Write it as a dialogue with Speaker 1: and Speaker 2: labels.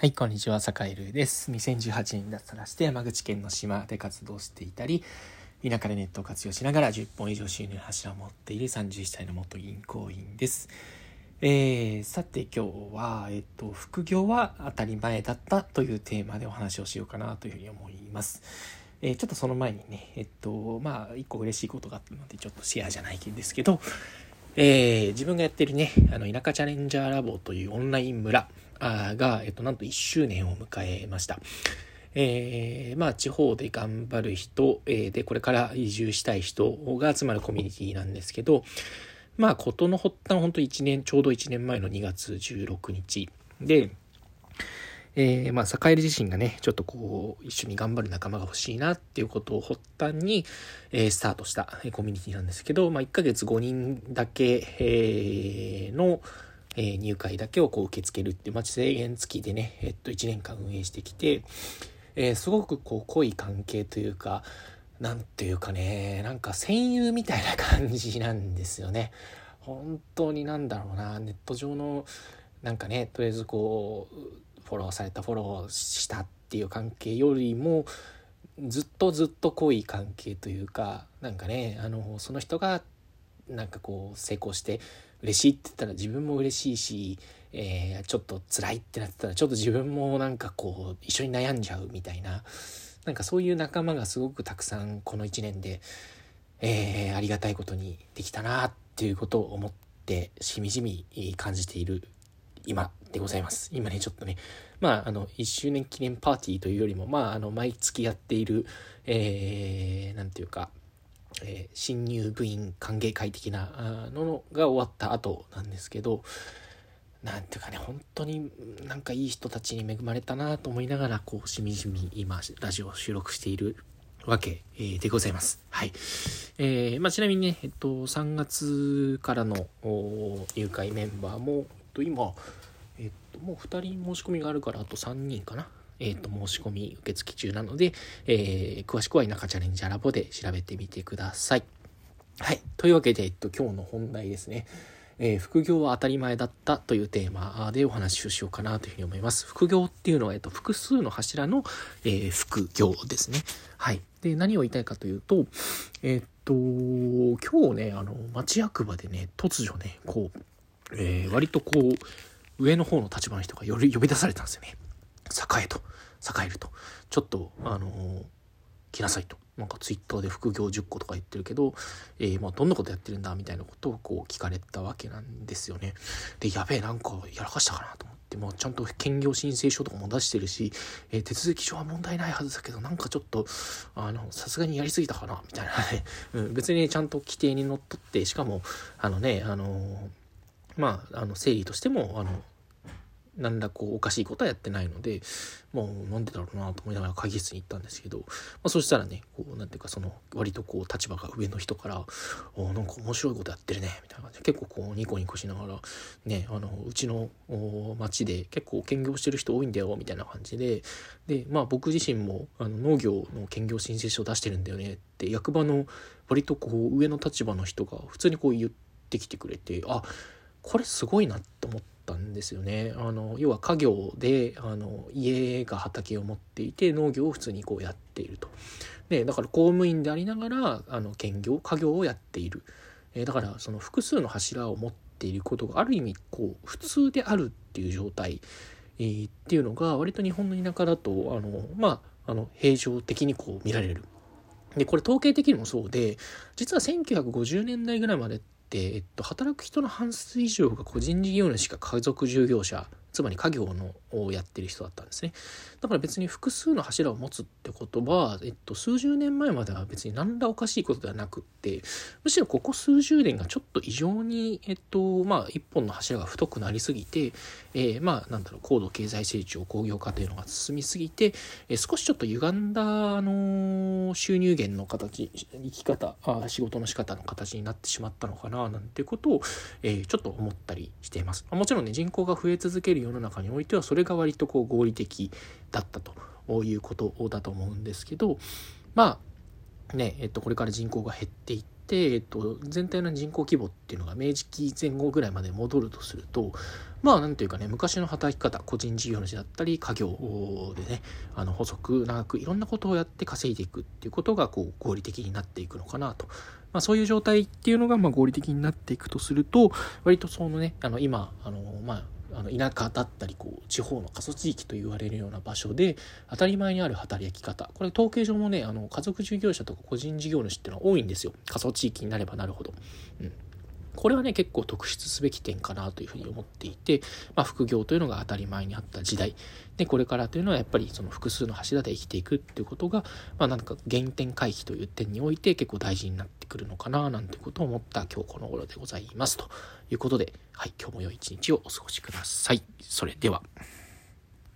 Speaker 1: はい、こんにちは、坂井ルです。2018年に脱サラして山口県の島で活動していたり、田舎でネットを活用しながら10本以上収入の柱を持っている31歳の元銀行員です。えー、さて今日は、えっと、副業は当たり前だったというテーマでお話をしようかなというふうに思います。えーちょっとその前にね、えっと、まあ、一個嬉しいことがあったので、ちょっとシェアじゃないんですけど、えー自分がやってるね、あの、田舎チャレンジャーラボというオンライン村が、えっと、なんと1周年を迎えました。えーまあ、地方で頑張る人、えーで、これから移住したい人が集まるコミュニティなんですけど、まあ、ことの発端は、本当1年、ちょうど1年前の2月16日で、えーまあ、坂入自身がね、ちょっとこう、一緒に頑張る仲間が欲しいなっていうことを発端に、えースタートしたコミュニティなんですけど、まあ、1ヶ月5人だけ、えーの、え入会だけをこう受け付けるっていう、まあ、制限付きでね、えっと、1年間運営してきて、えーすごくこう、濃い関係というか、なんていうかね、なんか戦友みたいな感じなんですよね。本当になんだろうな、ネット上の、なんかね、とりあえずこう、フォローされたフォローしたっていう関係よりも、ずっとずっと濃い関係というか、なんかね、あの、その人が、なんかこう、成功して嬉しいって言ったら自分も嬉しいし、えーちょっと辛いってなってたら、ちょっと自分もなんかこう、一緒に悩んじゃうみたいな、なんかそういう仲間がすごくたくさんこの1年で、えーありがたいことにできたなっていうことを思ってしみじみ感じている今でございます。今ね、ちょっとね、まあ、あの、1周年記念パーティーというよりも、まあ、あの、毎月やっている、えー、なんていうか、えー新入部員歓迎会的なのが終わった後なんですけど、なんていうかね、本当になんかいい人たちに恵まれたなと思いながら、こう、しみじみ今、ラジオを収録しているわけ、でございます。はい。えーまあ、ちなみにね、えっと、3月からの入会メンバーも、えっと、今、えっと、もう2人申し込みがあるから、あと3人かな。えっと、申し込み受付中なので、えー詳しくは田舎チャレンジャーラボで調べてみてください。はい。というわけで、えっと、今日の本題ですね。えー副業は当たり前だったというテーマでお話をしようかなというふうに思います。副業っていうのは、えっと、複数の柱の、えー副業ですね。はい。で、何を言いたいかというと、えっと、今日ね、あの、町役場でね、突如ね、こう、え割とこう、上の方の立場の人がより呼び出されたんですよね。栄えと、栄えると。ちょっと、あのー来なさいと。なんかツイッターで副業10個とか言ってるけど、えーまあどんなことやってるんだみたいなことをこう聞かれたわけなんですよね。で、やべえ、なんかやらかしたかなと思って、まあちゃんと兼業申請書とかも出してるし、えー手続き上は問題ないはずだけど、なんかちょっと、あの、さすがにやりすぎたかなみたいなね。うん、別にちゃんと規定にのっとって、しかも、あのね、あのーまあ、あの、整理としても、あの、なんだこうおかしいことはやってないのでもうなんでだろうなと思いながら会議室に行ったんですけど、まあ、そしたらねこうなんていうかその割とこう立場が上の人から「おなんか面白いことやってるね」みたいな感じで結構こうニコニコしながらねあのうちの町で結構兼業してる人多いんだよみたいな感じででまあ僕自身もあの農業の兼業申請書を出してるんだよねって役場の割とこう上の立場の人が普通にこう言ってきてくれてあこれすごいなと思ってたんですよね。あの要は家業であの家が畑を持っていて農業を普通にこうやっていると。でだから公務員でありながらあの兼業家業をやっている。えだからその複数の柱を持っていることがある意味こう普通であるっていう状態、えーっていうのが割と日本の田舎だとあのまああの平常的にこう見られる。でこれ統計的にもそうで実は1950年代ぐらいまでって、えっと、働く人の半数以上が個人事業主か家族従業者つまり家業のをやってる人だったんですね。だから別に複数の柱を持つってことは、えっと、数十年前までは別に何らおかしいことではなくってむしろここ数十年がちょっと異常に、えっとまあ、一本の柱が太くなりすぎて、えーまあなんだろう高度経済成長工業化というのが進みすぎて、えー少しちょっと歪んだ、あのー収入源の形生き方あ仕事の仕方の形になってしまったのかななんてことを、えーちょっと思ったりしています。もちろんね人口が増え続ける世の中においてはそれが割とこう合理的だったということだと思うんですけどまあねえっとこれから人口が減っていって、えっと、全体の人口規模っていうのが明治期前後ぐらいまで戻るとするとまあなんていうかね昔の働き方個人事業主だったり家業でねあの細く長くいろんなことをやって稼いでいくっていうことがこう合理的になっていくのかなと。まあ、そういう状態っていうのがま合理的になっていくとすると割とそのねあの今あのまああの田舎だったりこう地方の過疎地域と言われるような場所で当たり前にある働き方。これ統計上もねあの家族事業者とか個人事業主っていうのは多いんですよ。過疎地域になればなるほど。うん。これはね結構特筆すべき点かなというふうに思っていて、まあ、副業というのが当たり前にあった時代でこれからというのはやっぱりその複数の柱で生きていくっていうことが、まあ、なんか原点回帰という点において結構大事になってくるのかななんてことを思った今日この頃でございますということで、はい、今日も良い一日をお過ごしください。それでは。